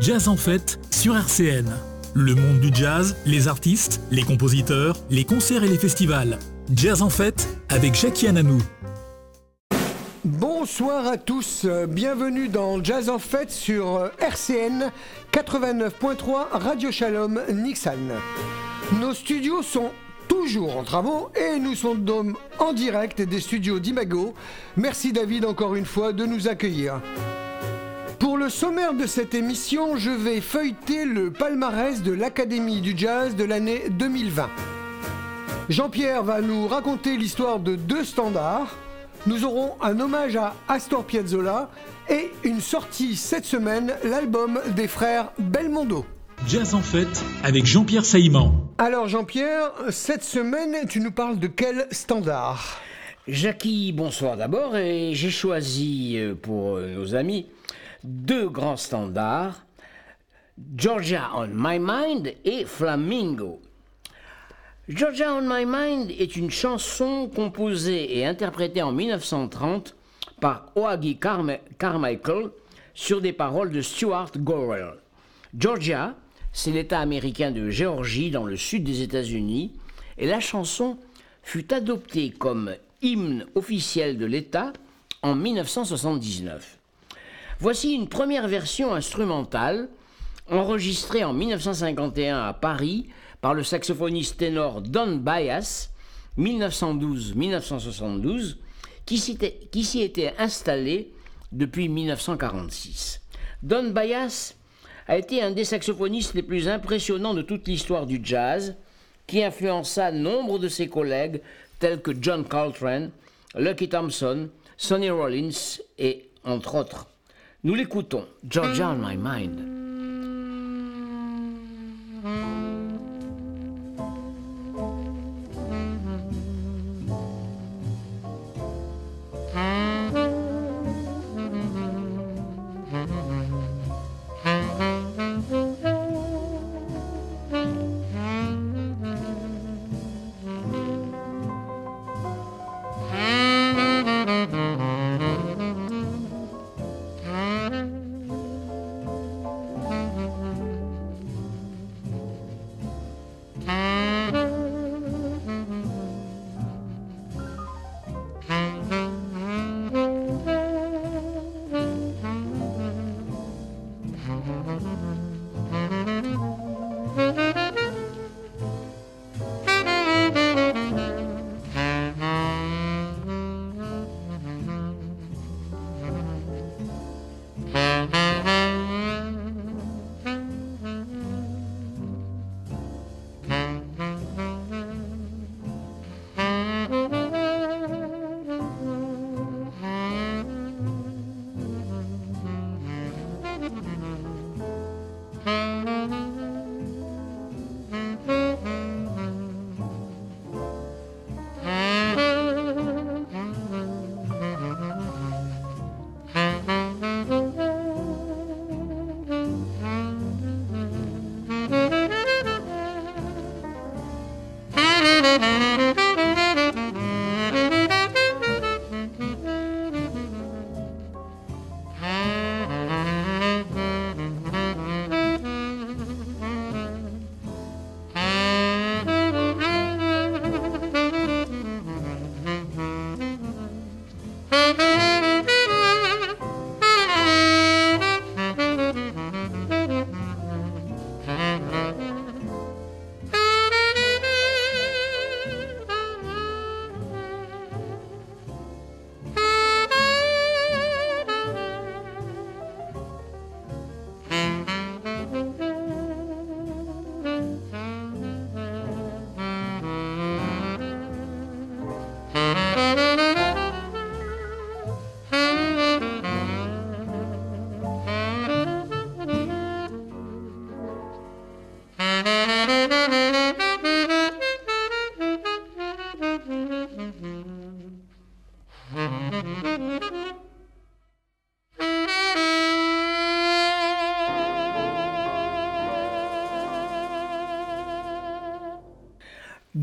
Jazz en fête sur RCN. Le monde du jazz, les artistes, les compositeurs, les concerts et les festivals. Jazz en fête avec Jackie Ananou. Bonsoir à tous, bienvenue dans Jazz en fête sur RCN 89.3 Radio Shalom Nixon. Nos studios sont toujours en travaux et nous sommes en direct des studios d'Imago. Merci David encore une fois de nous accueillir. Le sommaire de cette émission, je vais feuilleter le palmarès de l'Académie du Jazz de l'année 2020. Jean-Pierre va nous raconter l'histoire de deux standards. Nous aurons un hommage à Astor Piazzolla et une sortie cette semaine, l'album des frères Belmondo. Jazz en fête avec Jean-Pierre Saïman. Alors Jean-Pierre, cette semaine, tu nous parles de quel standard? Jackie, bonsoir d'abord, et j'ai choisi euh, pour euh, nos amis deux grands standards, Georgia on My Mind et Flamingo. Georgia on My Mind est une chanson composée et interprétée en 1930 par Oagi Carmichael sur des paroles de Stuart Gorrell. Georgia, c'est l'État américain de Géorgie dans le sud des États-Unis, et la chanson fut adoptée comme hymne officiel de l'État en 1979. Voici une première version instrumentale enregistrée en 1951 à Paris par le saxophoniste ténor Don Bias, 1912-1972, qui s'y était installé depuis 1946. Don Bias a été un des saxophonistes les plus impressionnants de toute l'histoire du jazz, qui influença nombre de ses collègues tels que John Coltrane, Lucky Thompson, Sonny Rollins et entre autres. Nous l'écoutons, Georgia on My Mind.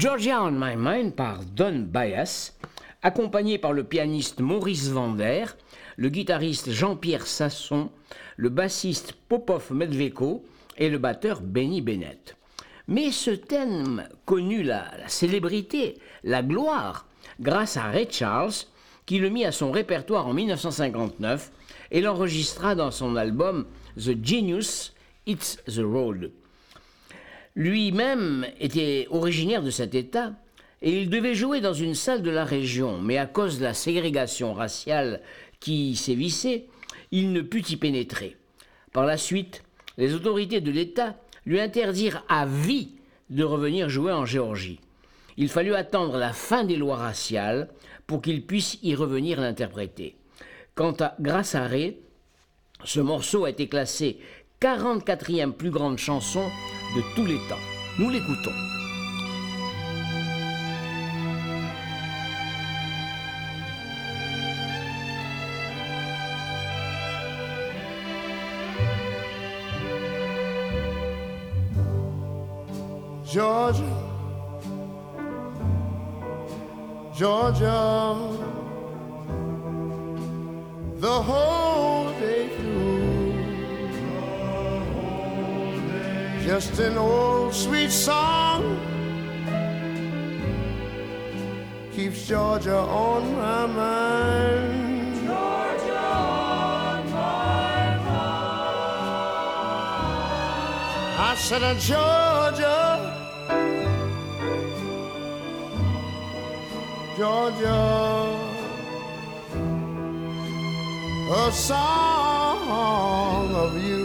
Georgia on My Mind par Don Bias, accompagné par le pianiste Maurice Vander, le guitariste Jean-Pierre Sasson, le bassiste Popov Medveko et le batteur Benny Bennett. Mais ce thème connut la, la célébrité, la gloire, grâce à Ray Charles, qui le mit à son répertoire en 1959 et l'enregistra dans son album The Genius, It's the Road. Lui-même était originaire de cet État et il devait jouer dans une salle de la région, mais à cause de la ségrégation raciale qui sévissait, il ne put y pénétrer. Par la suite, les autorités de l'État lui interdirent à vie de revenir jouer en Géorgie. Il fallut attendre la fin des lois raciales pour qu'il puisse y revenir l'interpréter. Quant à Grâce à Ré, ce morceau a été classé 44e plus grande chanson de tous les temps. Nous l'écoutons. Georgia, Georgia, the whole Just an old sweet song keeps Georgia on my mind. Georgia on my mind. I said, Georgia. Georgia, a song of you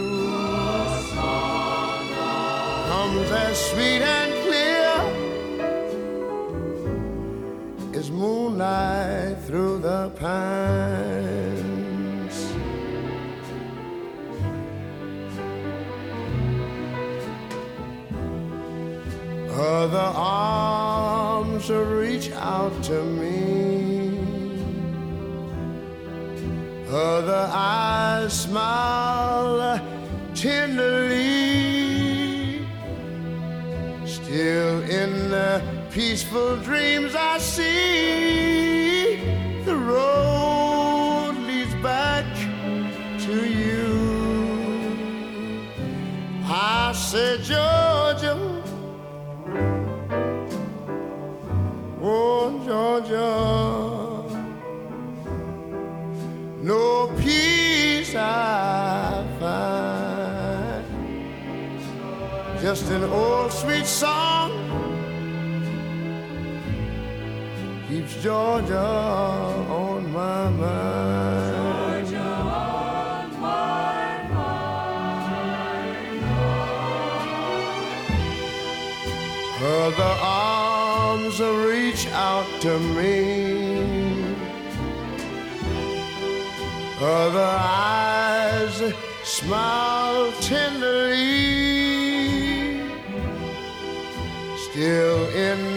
sweet and clear is moonlight through the pines. Other arms reach out to me. Other eyes smile peaceful dreams I see, the road leads back to you. I said, Georgia. Oh, Georgia, no peace I find. Just an old sweet song keeps Georgia on my mind. Georgia on my mind. Other arms reach out to me. Other eyes smile tenderly. Still in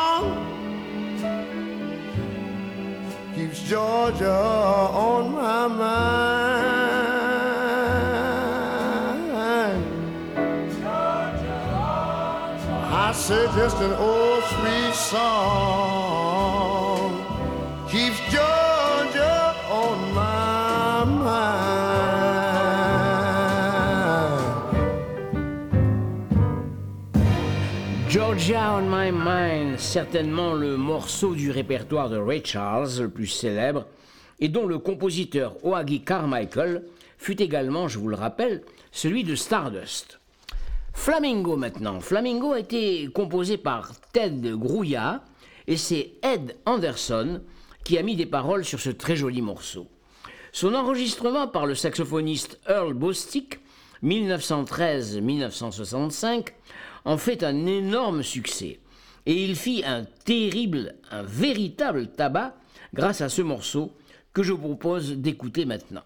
Georgia on my mind. I say just an old sweet song certainement le morceau du répertoire de Ray Charles le plus célèbre, et dont le compositeur Oagi Carmichael fut également, je vous le rappelle, celui de Stardust. Flamingo maintenant. Flamingo a été composé par Ted Grouillat et c'est Ed Anderson qui a mis des paroles sur ce très joli morceau. Son enregistrement par le saxophoniste Earl Bostick, 1913-1965, en fait un énorme succès. Et il fit un terrible, un véritable tabac grâce à ce morceau que je vous propose d'écouter maintenant.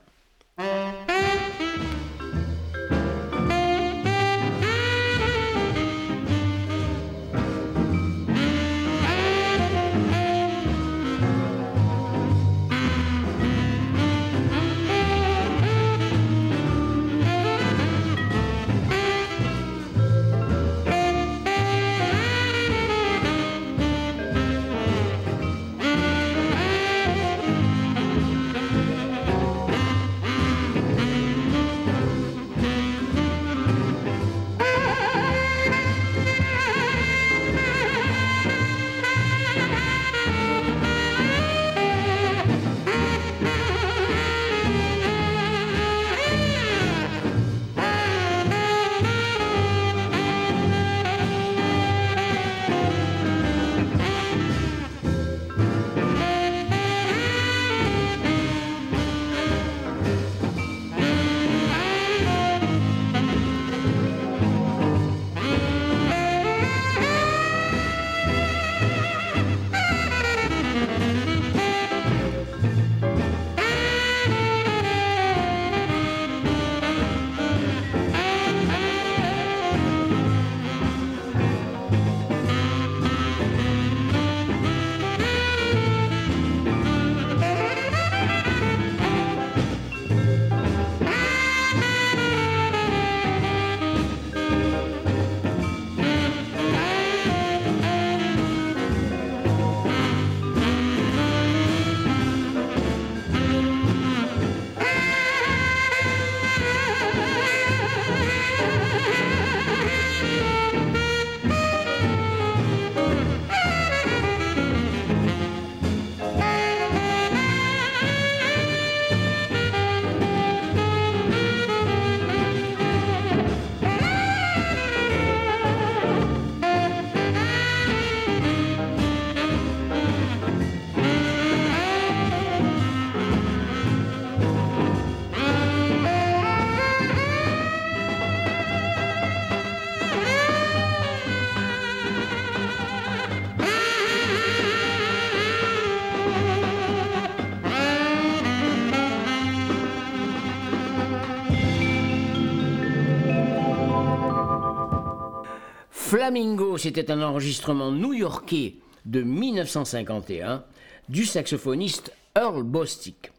Flamingo, c'était un enregistrement new-yorkais de 1951 du saxophoniste Earl Bostic.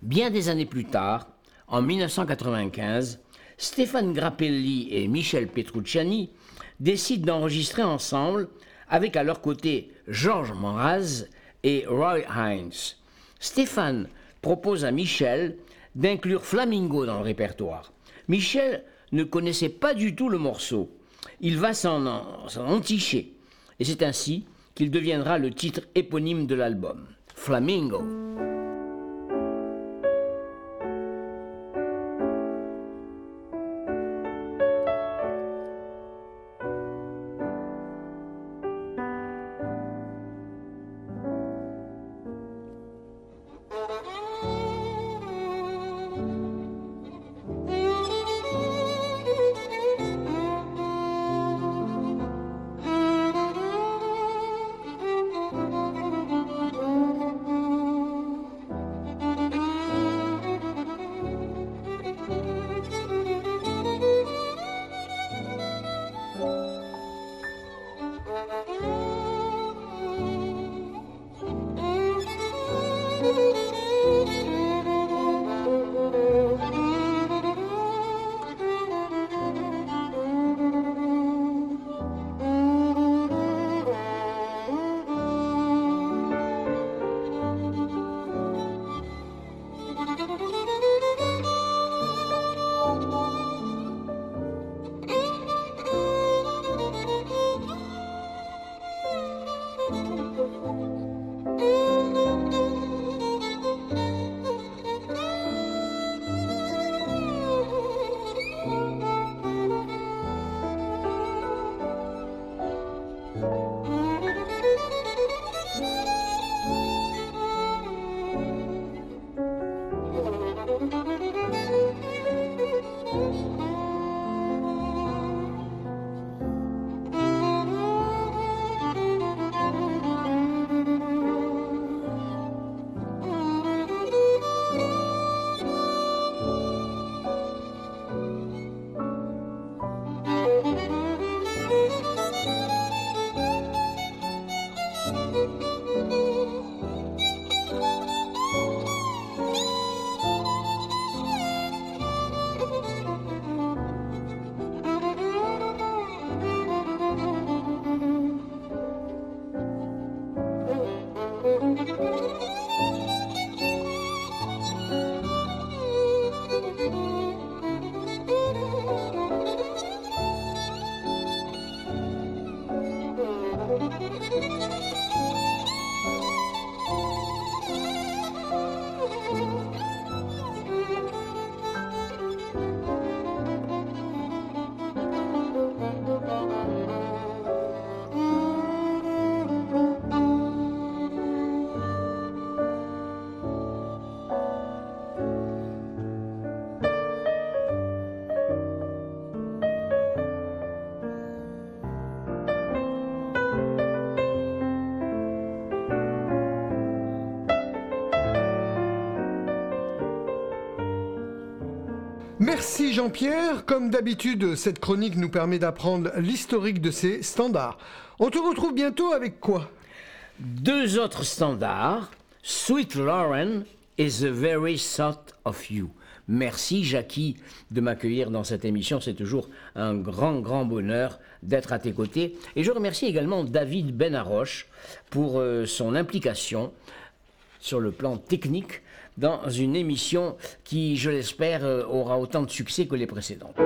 Bien des années plus tard, en 1995, Stéphane Grappelli et Michel Petrucciani décident d'enregistrer ensemble, avec à leur côté Georges Moraz et Roy Hines. Stéphane propose à Michel d'inclure Flamingo dans le répertoire. Michel ne connaissait pas du tout le morceau. Il va s'en enticher. Et c'est ainsi qu'il deviendra le titre éponyme de l'album, Flamingo. Merci Jean-Pierre. Comme d'habitude, cette chronique nous permet d'apprendre l'historique de ces standards. On te retrouve bientôt avec quoi? Deux autres standards, Sweet Lauren et The Very Thought of You. Merci Jackie de m'accueillir dans cette émission. C'est toujours un grand, grand bonheur d'être à tes côtés. Et je remercie également David Benaroche pour euh, son implication sur le plan technique dans une émission qui, je l'espère, euh, aura autant de succès que les précédentes.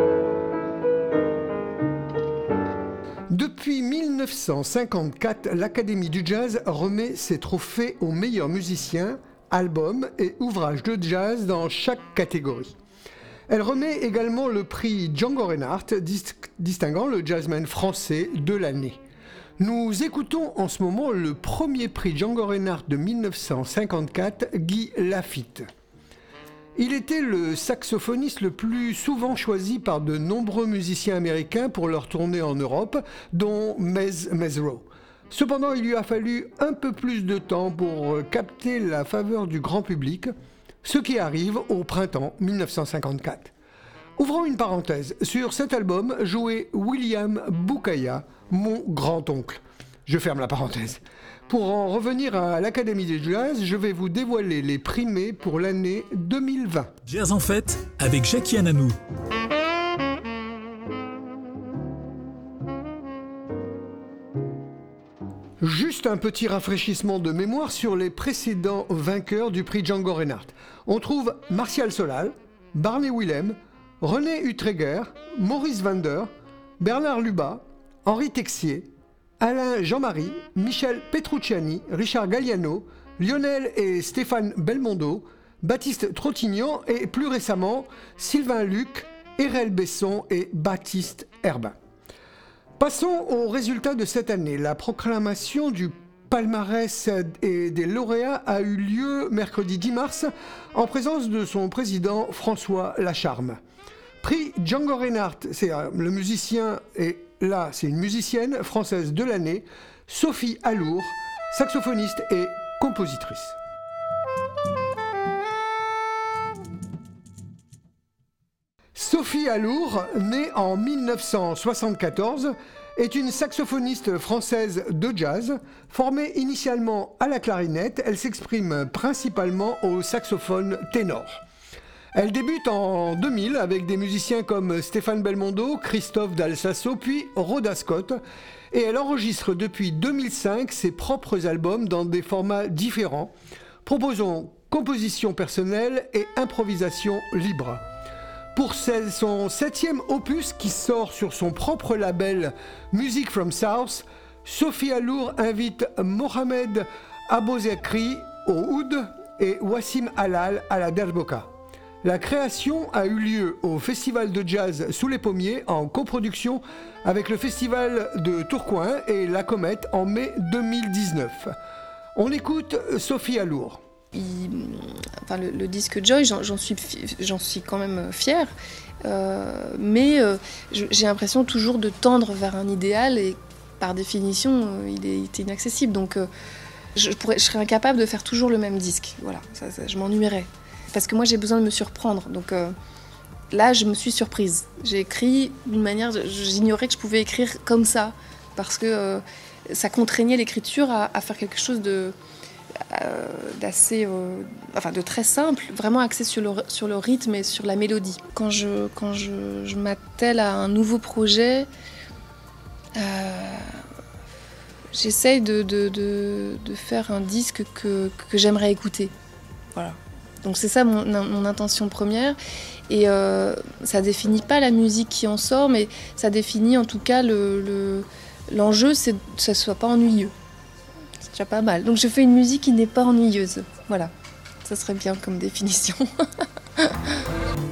Depuis 1954, l'Académie du jazz remet ses trophées aux meilleurs musiciens, albums et ouvrages de jazz dans chaque catégorie. Elle remet également le prix Django Reinhardt, distinguant le jazzman français de l'année. Nous écoutons en ce moment le premier prix Django Reinhardt de 1954, Guy Lafitte. Il était le saxophoniste le plus souvent choisi par de nombreux musiciens américains pour leur tournée en Europe, dont Mez Mezro. Cependant, il lui a fallu un peu plus de temps pour capter la faveur du grand public, ce qui arrive au printemps 1954. Ouvrons une parenthèse. Sur cet album jouait William Boukaya, mon grand-oncle. Je ferme la parenthèse. Pour en revenir à l'Académie des Jazz, je vais vous dévoiler les primés pour l'année 2020. Jazz en fête avec Jackie Ananou. Juste un petit rafraîchissement de mémoire sur les précédents vainqueurs du prix Django Reinhardt. On trouve Martial Solal, Barney Willem, René Utreger, Maurice Vander, Bernard Lubat, Henri Texier, Alain Jean-Marie, Michel Petrucciani, Richard Galliano, Lionel et Stéphane Belmondo, Baptiste Trottignan et plus récemment Sylvain Luc, Erel Besson et Baptiste Herbin. Passons aux résultats de cette année. La proclamation du palmarès et des lauréats a eu lieu mercredi 10 mars en présence de son président François Lacharme. Prix Django Reinhardt, c'est euh, le musicien et là, c'est une musicienne française de l'année, Sophie Alour, saxophoniste et compositrice. Sophie Alour, née en 1974, est une saxophoniste française de jazz. Formée initialement à la clarinette, elle s'exprime principalement au saxophone ténor. Elle débute en 2000 avec des musiciens comme Stéphane Belmondo, Christophe Dalsasso, puis Rhoda Scott. Et elle enregistre depuis 2005 ses propres albums dans des formats différents, proposant composition personnelle et improvisation libre. Pour son septième opus qui sort sur son propre label Music from South, Sophie Alour invite Mohamed Abozekri au oud et Wassim Halal à la derboka. La création a eu lieu au Festival de jazz sous les pommiers en coproduction avec le Festival de Tourcoing et La Comète en mai 2019. On écoute Sophie Alour. enfin, le, disque Joy, j'en suis, suis quand même fière, euh, mais euh, j'ai l'impression toujours de tendre vers un idéal et par définition, euh, il est, inaccessible. Donc je, serais incapable de faire toujours le même disque. Voilà, je m'ennuierais parce que moi j'ai besoin de me surprendre. Donc euh, là, je me suis surprise. J'ai écrit d'une manière, j'ignorais que je pouvais écrire comme ça, parce que euh, ça contraignait l'écriture à, faire quelque chose de euh, d'assez, enfin de très simple, vraiment axé sur le, sur le rythme et sur la mélodie. Quand je, quand je, m'attelle à un nouveau projet, j'essaye de, de, de, de, faire un disque que, que j'aimerais écouter. Voilà. Donc c'est ça mon, intention première. Et euh, ça définit pas la musique qui en sort, mais ça définit en tout cas l'enjeu, le, c'est que ça soit pas ennuyeux. C'est déjà pas mal. Donc je fais une musique qui n'est pas ennuyeuse. Voilà, ça serait bien comme définition.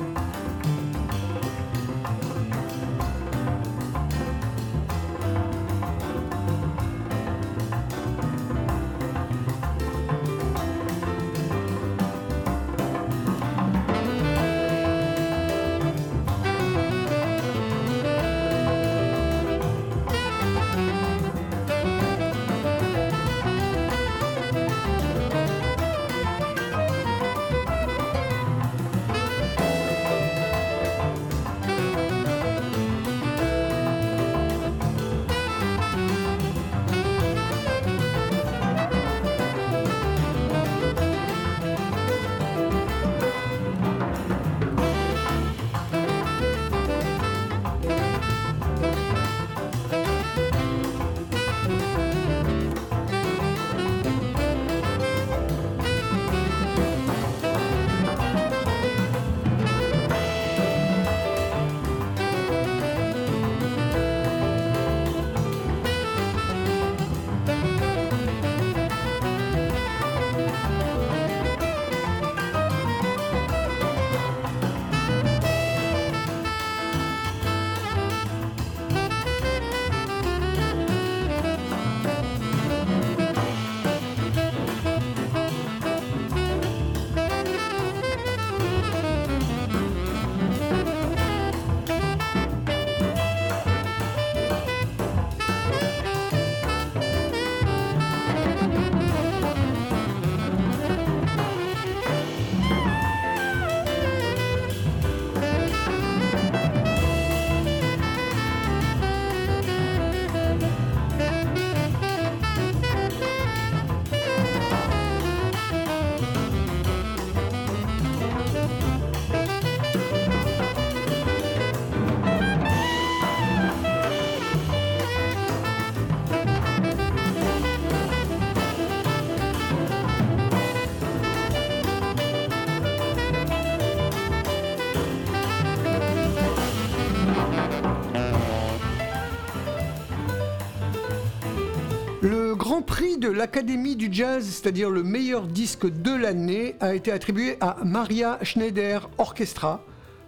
Grand Prix de l'Académie du Jazz, c'est-à-dire le meilleur disque de l'année, a été attribué à Maria Schneider Orchestra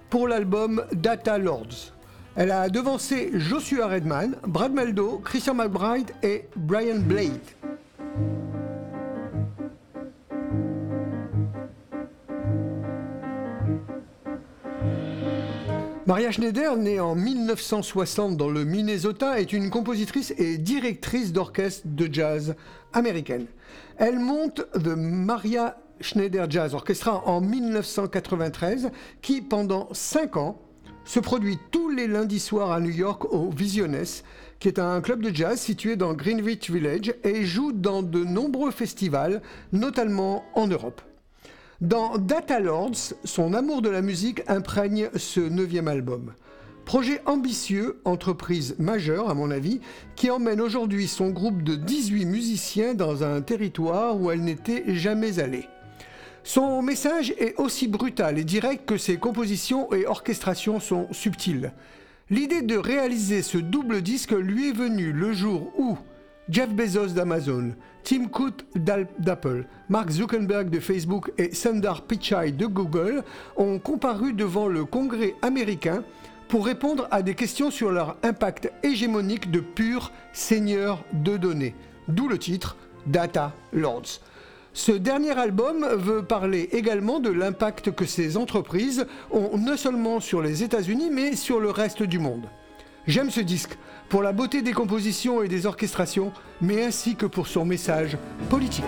pour l'album Data Lords. Elle a devancé Joshua Redman, Brad Meldo, Christian McBride et Brian Blade. Maria Schneider, née en 1960 dans le Minnesota, est une compositrice et directrice d'orchestre de jazz américaine. Elle monte The Maria Schneider Jazz Orchestra en 1993, qui pendant 5 ans se produit tous les lundis soirs à New York au Visiones, qui est un club de jazz situé dans Greenwich Village et joue dans de nombreux festivals, notamment en Europe. Dans Data Lords, son amour de la musique imprègne ce neuvième album. Projet ambitieux, entreprise majeure à mon avis, qui emmène aujourd'hui son groupe de 18 musiciens dans un territoire où elle n'était jamais allée. Son message est aussi brutal et direct que ses compositions et orchestrations sont subtiles. L'idée de réaliser ce double disque lui est venue le jour où, Jeff Bezos d'Amazon, Tim Cook d'Apple, Mark Zuckerberg de Facebook et Sundar Pichai de Google ont comparu devant le Congrès américain pour répondre à des questions sur leur impact hégémonique de purs seigneurs de données. D'où le titre Data Lords. Ce dernier album veut parler également de l'impact que ces entreprises ont non seulement sur les États-Unis mais sur le reste du monde. J'aime ce disque pour la beauté des compositions et des orchestrations, mais ainsi que pour son message politique.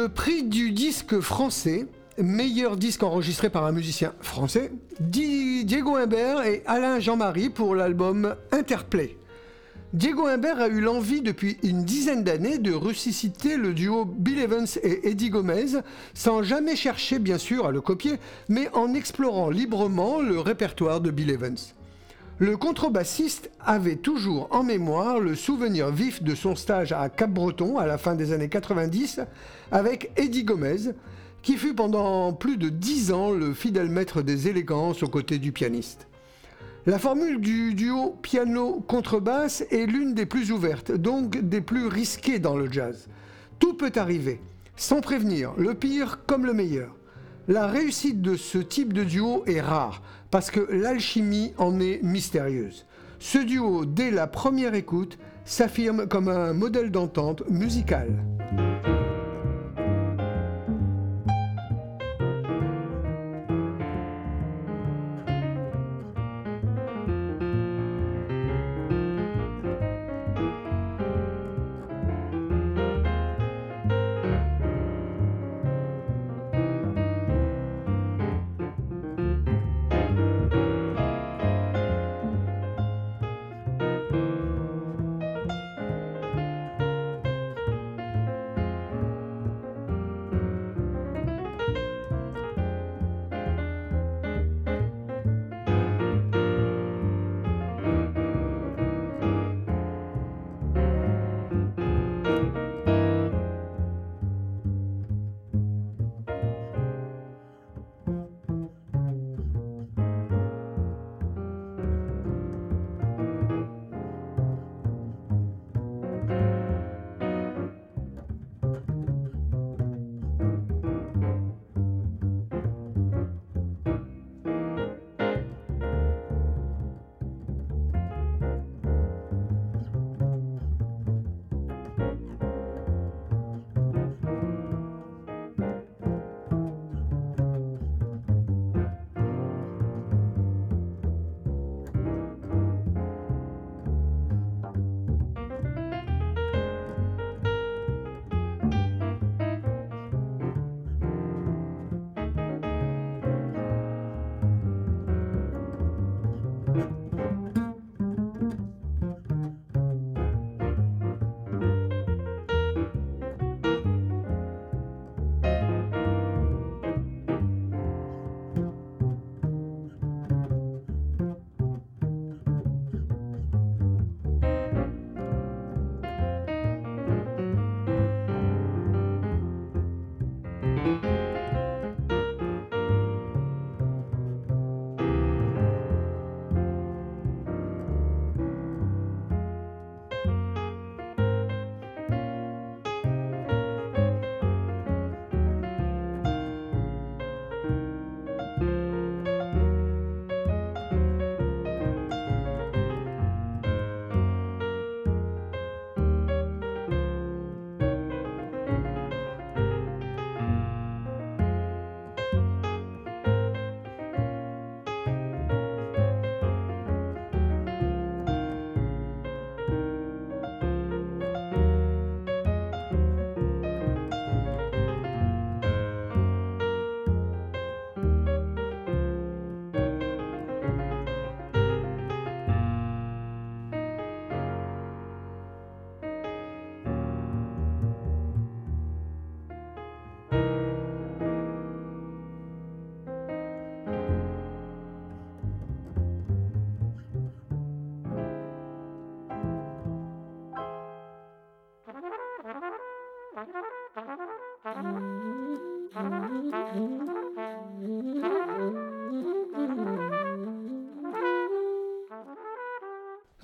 Le prix du disque français, meilleur disque enregistré par un musicien français, Diego Imbert et Alain Jean-Marie pour l'album Interplay. Diego Imbert a eu l'envie depuis une dizaine d'années de ressusciter le duo Bill Evans et Eddie Gomez, sans jamais chercher bien sûr à le copier, mais en explorant librement le répertoire de Bill Evans. Le contrebassiste avait toujours en mémoire le souvenir vif de son stage à Cap-Breton à la fin des années 90 avec Eddie Gomez, qui fut pendant plus de dix ans le fidèle maître des élégances aux côtés du pianiste. La formule du duo piano-contrebasse est l'une des plus ouvertes, donc des plus risquées dans le jazz. Tout peut arriver, sans prévenir, le pire comme le meilleur. La réussite de ce type de duo est rare, parce que l'alchimie en est mystérieuse. Ce duo, dès la première écoute, s'affirme comme un modèle d'entente musicale.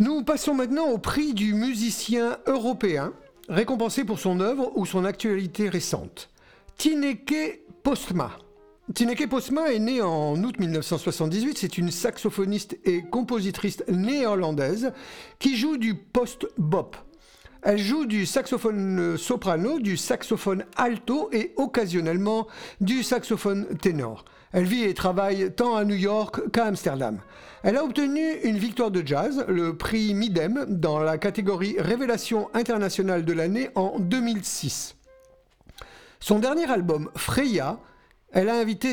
Nous passons maintenant au prix du musicien européen, récompensé pour son œuvre ou son actualité récente. Tineke Postma. Tineke Postma est née en août 1978. C'est une saxophoniste et compositrice néerlandaise qui joue du post-bop. Elle joue du saxophone soprano, du saxophone alto et occasionnellement du saxophone ténor. Elle vit et travaille tant à New York qu'à Amsterdam. Elle a obtenu une victoire de jazz, le prix Midem, dans la catégorie Révélation internationale de l'année en 2006. Son dernier album, Freya, elle a invité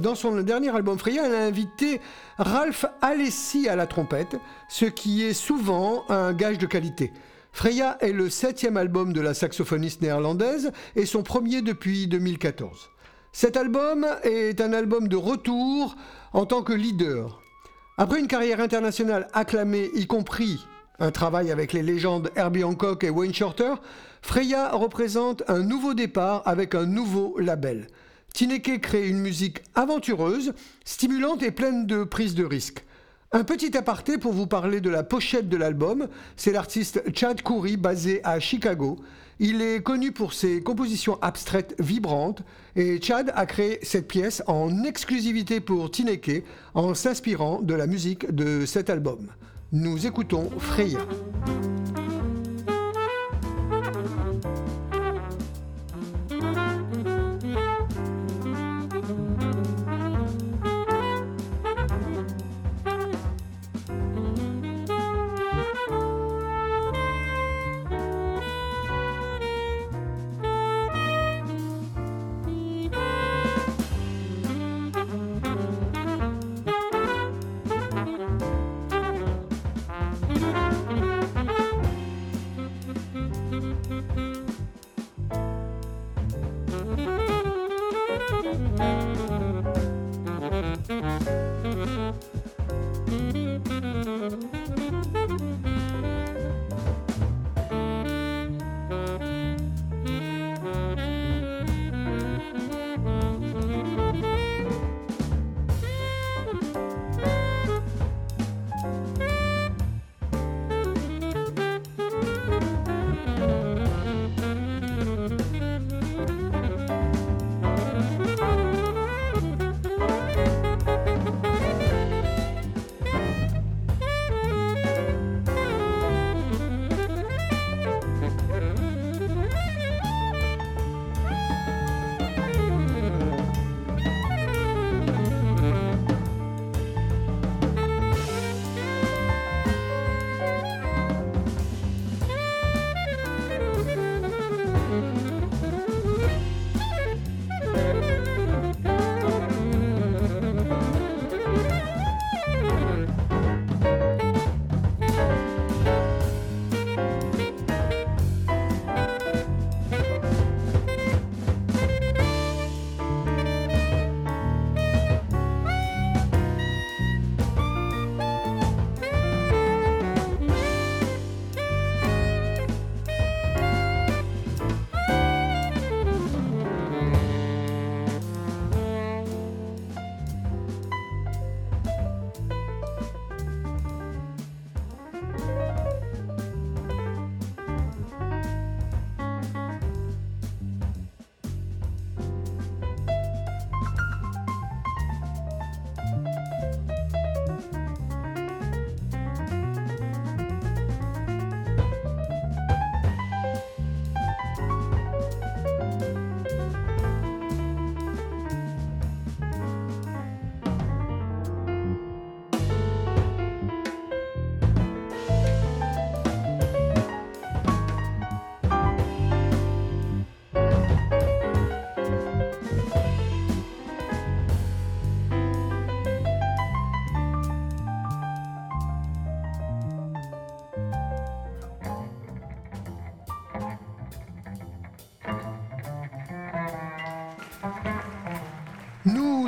dans son dernier album Freya, elle a invité Ralph Alessi à la trompette, ce qui est souvent un gage de qualité. Freya est le septième album de la saxophoniste néerlandaise et son premier depuis 2014. Cet album est un album de retour en tant que leader. Après une carrière internationale acclamée, y compris un travail avec les légendes Herbie Hancock et Wayne Shorter, Freya représente un nouveau départ avec un nouveau label. Tineke crée une musique aventureuse, stimulante et pleine de prises de risques. Un petit aparté pour vous parler de la pochette de l'album, c'est l'artiste Chad Coury basé à Chicago. Il est connu pour ses compositions abstraites vibrantes et Chad a créé cette pièce en exclusivité pour Tineke en s'inspirant de la musique de cet album. Nous écoutons Freya.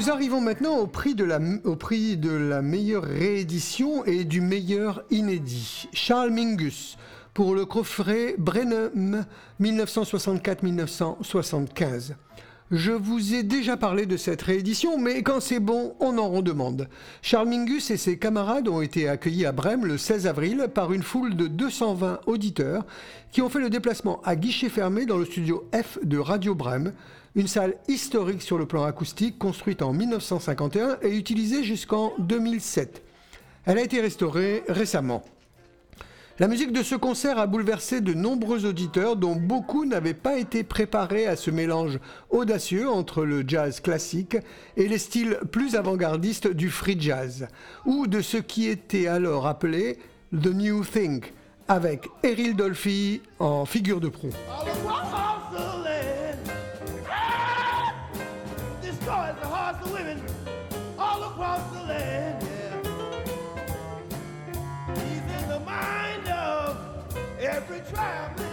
Nous arrivons maintenant au prix, de la, meilleure réédition et du meilleur inédit. Charles Mingus pour le coffret Brenham 1964-1975. Je vous ai déjà parlé de cette réédition, mais quand c'est bon, on en redemande. Charles Mingus et ses camarades ont été accueillis à Brême le 16 avril par une foule de 220 auditeurs qui ont fait le déplacement à guichet fermé dans le studio F de Radio Brême, une salle historique sur le plan acoustique construite en 1951 et utilisée jusqu'en 2007. Elle a été restaurée récemment. La musique de ce concert a bouleversé de nombreux auditeurs dont beaucoup n'avaient pas été préparés à ce mélange audacieux entre le jazz classique et les styles plus avant-gardistes du free jazz, ou de ce qui était alors appelé The New Thing, avec Errol Dolphy en figure de proue. family.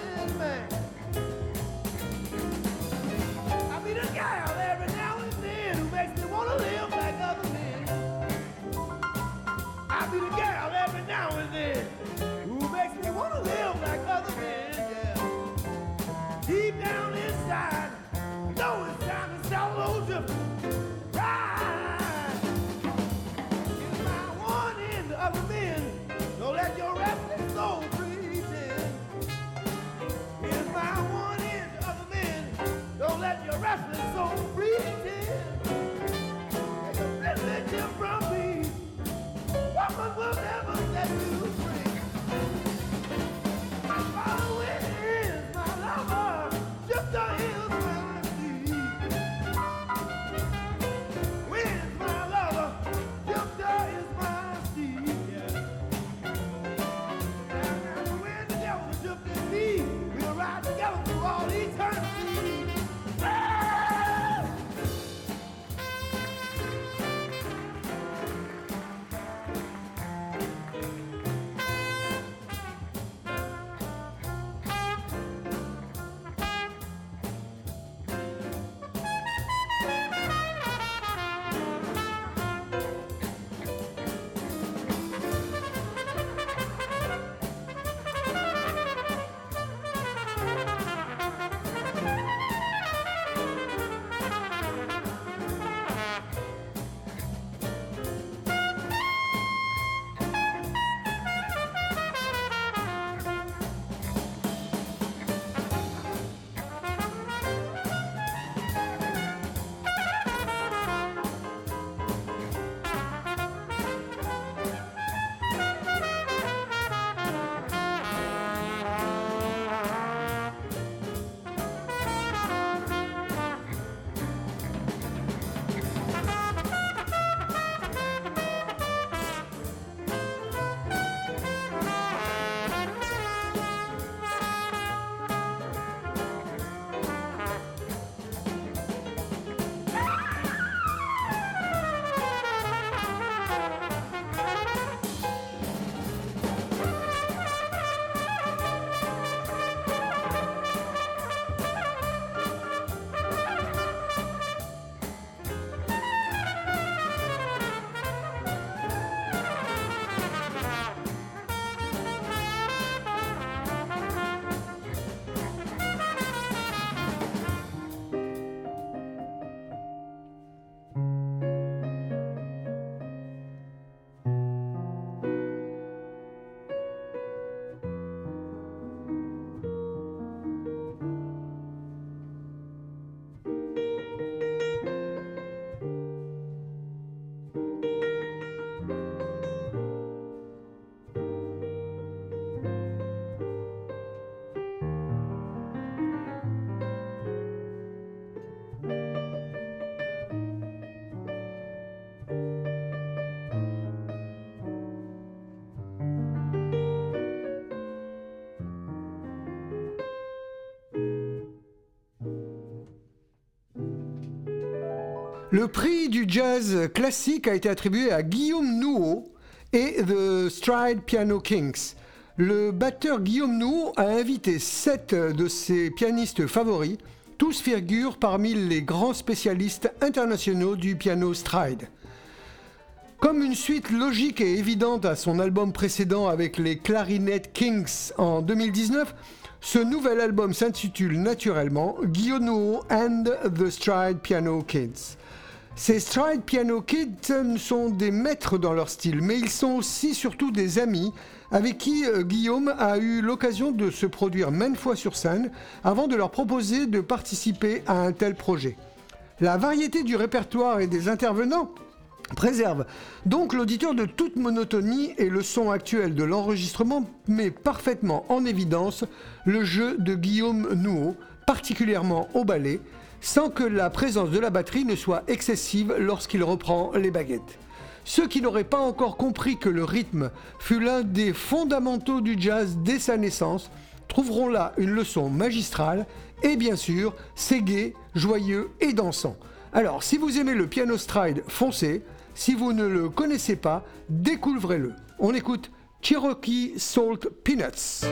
Le prix du jazz classique a été attribué à Guillaume Nouot et The Stride Piano Kings. Le batteur Guillaume Nouot a invité sept de ses pianistes favoris. Tous figurent parmi les grands spécialistes internationaux du piano stride. Comme une suite logique et évidente à son album précédent avec les Clarinet Kings en 2019, ce nouvel album s'intitule naturellement Guillaume and the Stride Piano Kids. Ces Stride Piano Kids sont des maîtres dans leur style, mais ils sont aussi surtout des amis avec qui euh, Guillaume a eu l'occasion de se produire maintes fois sur scène avant de leur proposer de participer à un tel projet. La variété du répertoire et des intervenants préserve donc l'auditeur de toute monotonie et le son actuel de l'enregistrement met parfaitement en évidence le jeu de Guillaume Nouot, particulièrement au ballet, sans que la présence de la batterie ne soit excessive lorsqu'il reprend les baguettes. Ceux qui n'auraient pas encore compris que le rythme fut l'un des fondamentaux du jazz dès sa naissance trouveront là une leçon magistrale et bien sûr, c'est gai, joyeux et dansant. Alors, si vous aimez le piano stride, foncez. Si vous ne le connaissez pas, découvrez-le. On écoute Cherokee Salt Peanuts.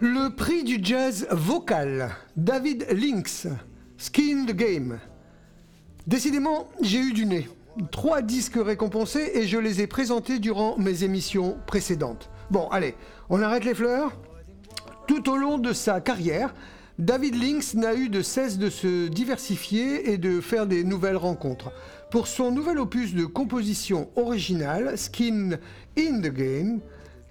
Le prix du jazz vocal, David Lynx, Skin the Game. Décidément, j'ai eu du nez. Trois disques récompensés et je les ai présentés durant mes émissions précédentes. Bon, allez, on arrête les fleurs Tout au long de sa carrière, David Lynx n'a eu de cesse de se diversifier et de faire des nouvelles rencontres. Pour son nouvel opus de composition originale, Skin in the Game,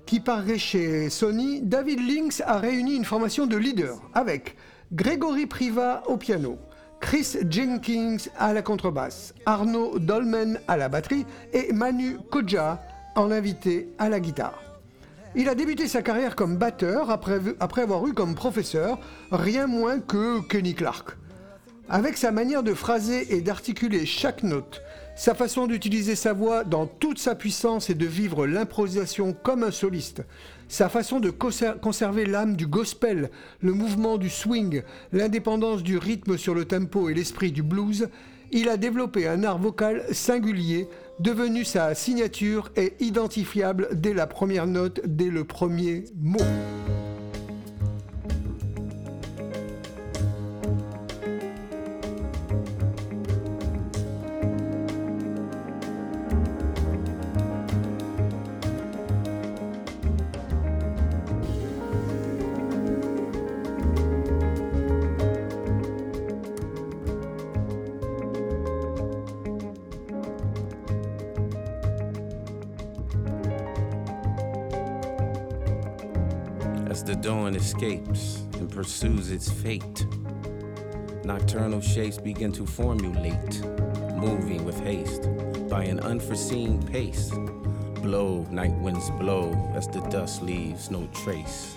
qui paraît chez Sony, David Lynx a réuni une formation de leaders avec Gregory Priva au piano, Chris Jenkins à la contrebasse, Arnaud Dolmen à la batterie et Manu Koja en invité à la guitare. Il a débuté sa carrière comme batteur après, avoir eu comme professeur rien moins que Kenny Clark. Avec sa manière de phraser et d'articuler chaque note, sa façon d'utiliser sa voix dans toute sa puissance et de vivre l'improvisation comme un soliste, sa façon de conser- conserver l'âme du gospel, le mouvement du swing, l'indépendance du rythme sur le tempo et l'esprit du blues, il a développé un art vocal singulier, devenu sa signature et identifiable dès la première note, dès le premier mot. Escapes and pursues its fate. Nocturnal shapes begin to formulate, moving with haste by an unforeseen pace. Blow, night winds blow as the dust leaves no trace.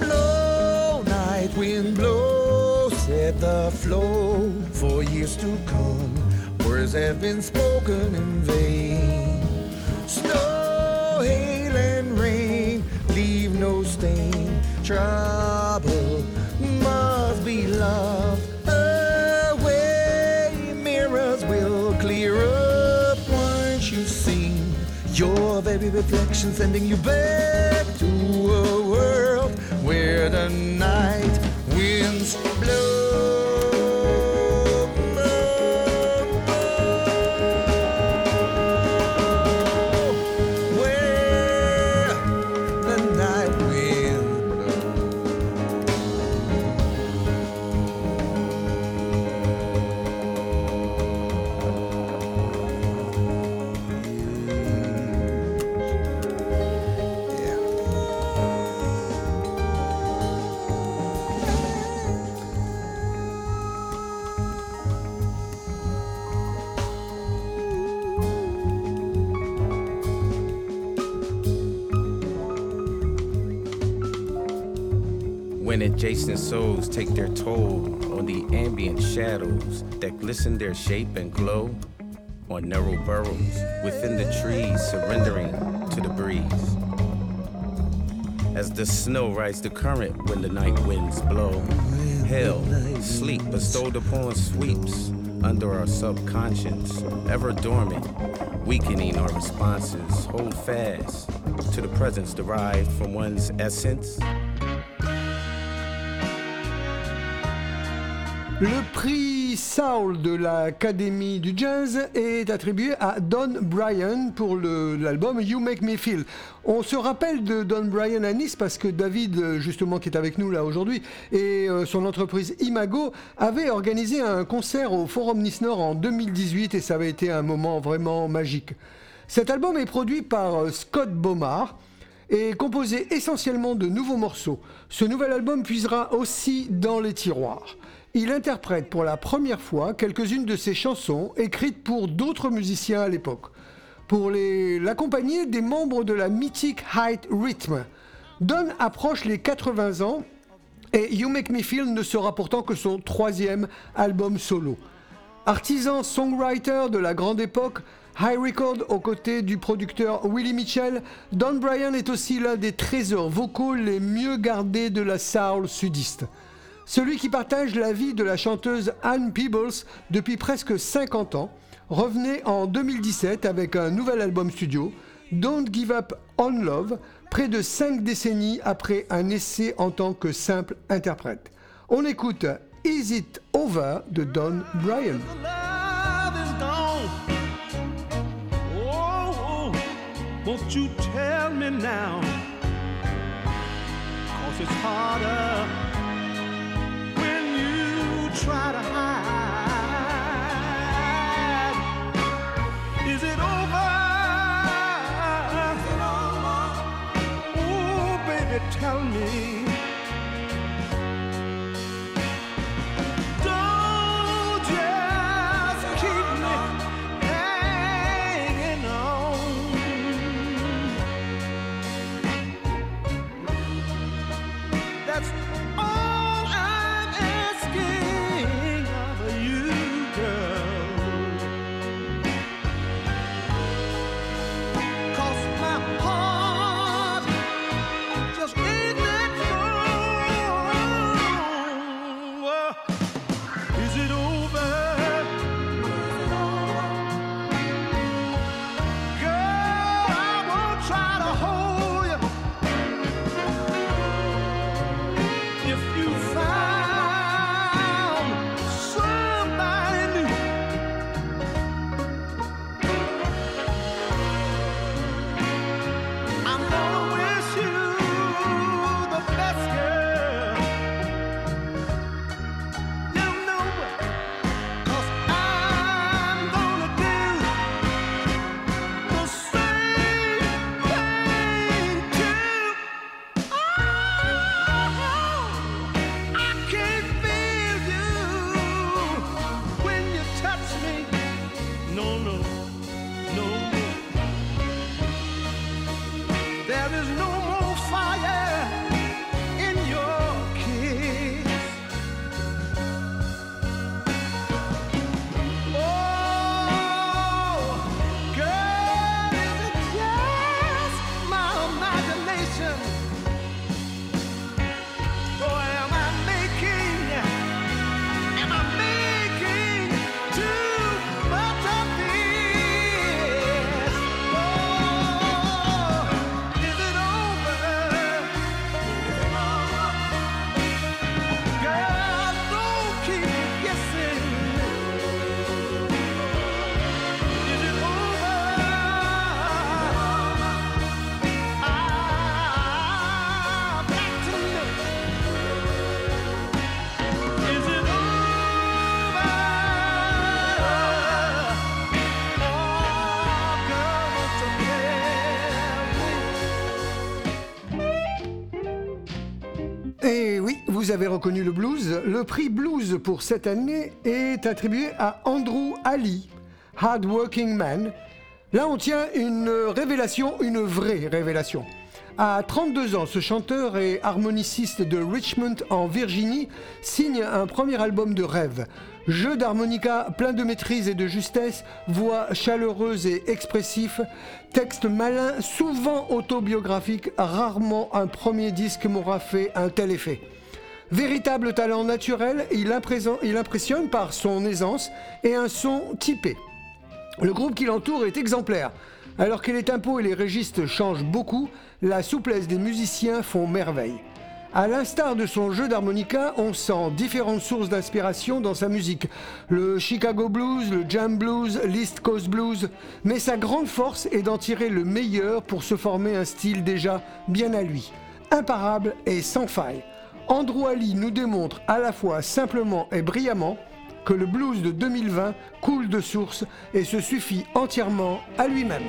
Blow, night wind blow, set the flow for years to come. Words have been spoken in vain. Snow, hail, and rain leave no stain. Trouble must be loved away. Mirrors will clear up once you see your very reflection, sending you back to a world where the adjacent souls take their toll on the ambient shadows that glisten their shape and glow on narrow burrows within the trees, surrendering to the breeze. As the snow rides the current when the night winds blow, hell, sleep bestowed upon sweeps under our subconscious, ever dormant, weakening our responses. Hold fast to the presence derived from one's essence. Le prix Soul de l'Académie du Jazz est attribué à Don Bryan pour l'album You Make Me Feel. On se rappelle de Don Bryan à Nice parce que David, justement, qui est avec nous là aujourd'hui, et euh, son entreprise Imago avaient organisé un concert au Forum Nice Nord en 2018 et ça avait été un moment vraiment magique. Cet album est produit par euh, Scott Bomar et composé essentiellement de nouveaux morceaux. Ce nouvel album puisera aussi dans les tiroirs. Il interprète pour la première fois quelques-unes de ses chansons écrites pour d'autres musiciens à l'époque. Pour l'accompagner des membres de la mythique Height Rhythm. Don approche les 80 ans et You Make Me Feel ne sera pourtant que son troisième album solo. Artisan songwriter de la grande époque, High Record aux côtés du producteur Willie Mitchell, Don Bryan est aussi l'un des trésors vocaux les mieux gardés de la soul sudiste. Celui qui partage la vie de la chanteuse Anne Peebles depuis presque 50 ans revenait en 2017 avec un nouvel album studio, Don't Give Up on Love, près de 5 décennies après un essai en tant que simple interprète. On écoute Is It Over de Don Bryan. Try to hide. Is it over? Oh, baby, tell me. Vous avez reconnu le blues, le prix blues pour cette année est attribué à Andrew Ali, Hard Working Man. Là, on tient une révélation, une vraie révélation. À 32 ans, ce chanteur et harmoniciste de Richmond en Virginie signe un premier album de rêve. Jeu d'harmonica plein de maîtrise et de justesse, voix chaleureuse et expressif, texte malin, souvent autobiographique, rarement un premier disque m'aura fait un tel effet. Véritable talent naturel, il, impressionne par son aisance et un son typé. Le groupe qui l'entoure est exemplaire. Alors que les tempos et les registres changent beaucoup, la souplesse des musiciens font merveille. À l'instar de son jeu d'harmonica, on sent différentes sources d'inspiration dans sa musique. Le Chicago Blues, le Jam Blues, l'East Coast Blues. Mais sa grande force est d'en tirer le meilleur pour se former un style déjà bien à lui. Imparable et sans faille. Andrew Ali nous démontre à la fois simplement et brillamment que le blues de 2020 coule de source et se suffit entièrement à lui-même.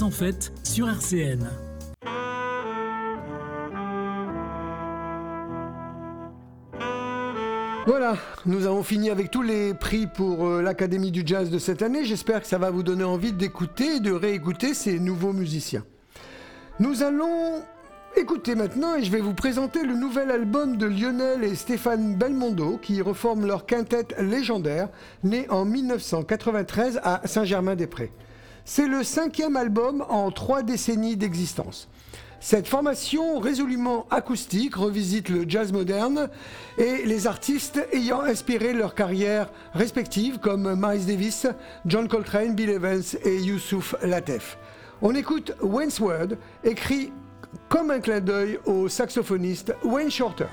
En fête sur RCN. Voilà, nous avons fini avec tous les prix pour euh, l'Académie du Jazz de cette année. J'espère que ça va vous donner envie d'écouter et de réécouter ces nouveaux musiciens. Nous allons écouter maintenant et je vais vous présenter le nouvel album de Lionel et Stéphane Belmondo qui reforment leur quintette légendaire, née en 1993 à Saint-Germain-des-Prés. C'est le cinquième album en trois décennies d'existence. Cette formation résolument acoustique revisite le jazz moderne et les artistes ayant inspiré leur carrière respective comme Miles Davis, John Coltrane, Bill Evans et Youssouf Lateef. On écoute Wayne's Word, écrit comme un clin d'œil au saxophoniste Wayne Shorter.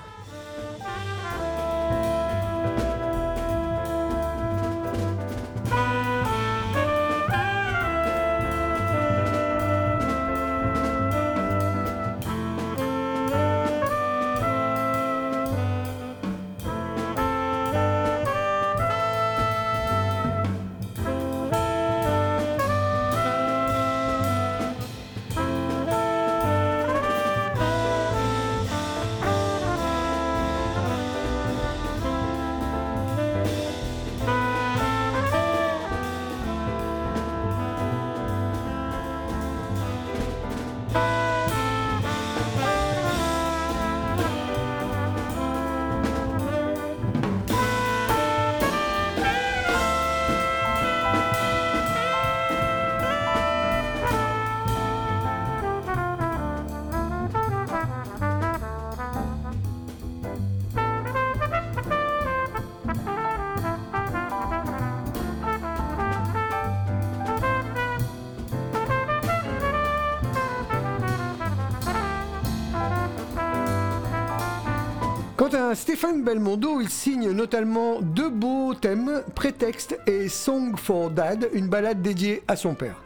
Belmondo, il signe notamment deux beaux thèmes, Prétexte et Song for Dad, une balade dédiée à son père.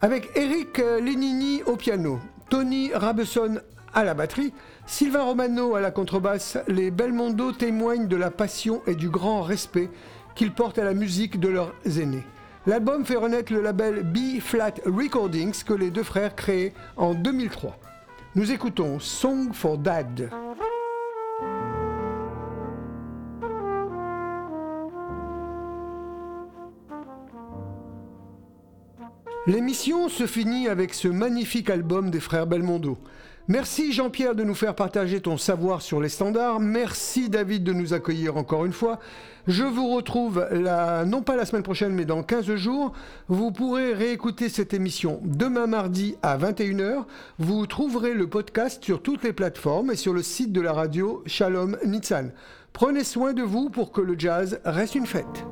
Avec Eric Lenini au piano, Tony Rabesson à la batterie, Sylvain Romano à la contrebasse, les Belmondo témoignent de la passion et du grand respect qu'ils portent à la musique de leurs aînés. L'album fait renaître le label B-Flat Recordings que les deux frères créaient en 2003. Nous écoutons Song for Dad. L'émission se finit avec ce magnifique album des frères Belmondo. Merci Jean-Pierre de nous faire partager ton savoir sur les standards. Merci David de nous accueillir encore une fois. Je vous retrouve non pas la semaine prochaine mais dans 15 jours. Vous pourrez réécouter cette émission demain mardi à 21h. Vous trouverez le podcast sur toutes les plateformes et sur le site de la radio Shalom Nitsan. Prenez soin de vous pour que le jazz reste une fête.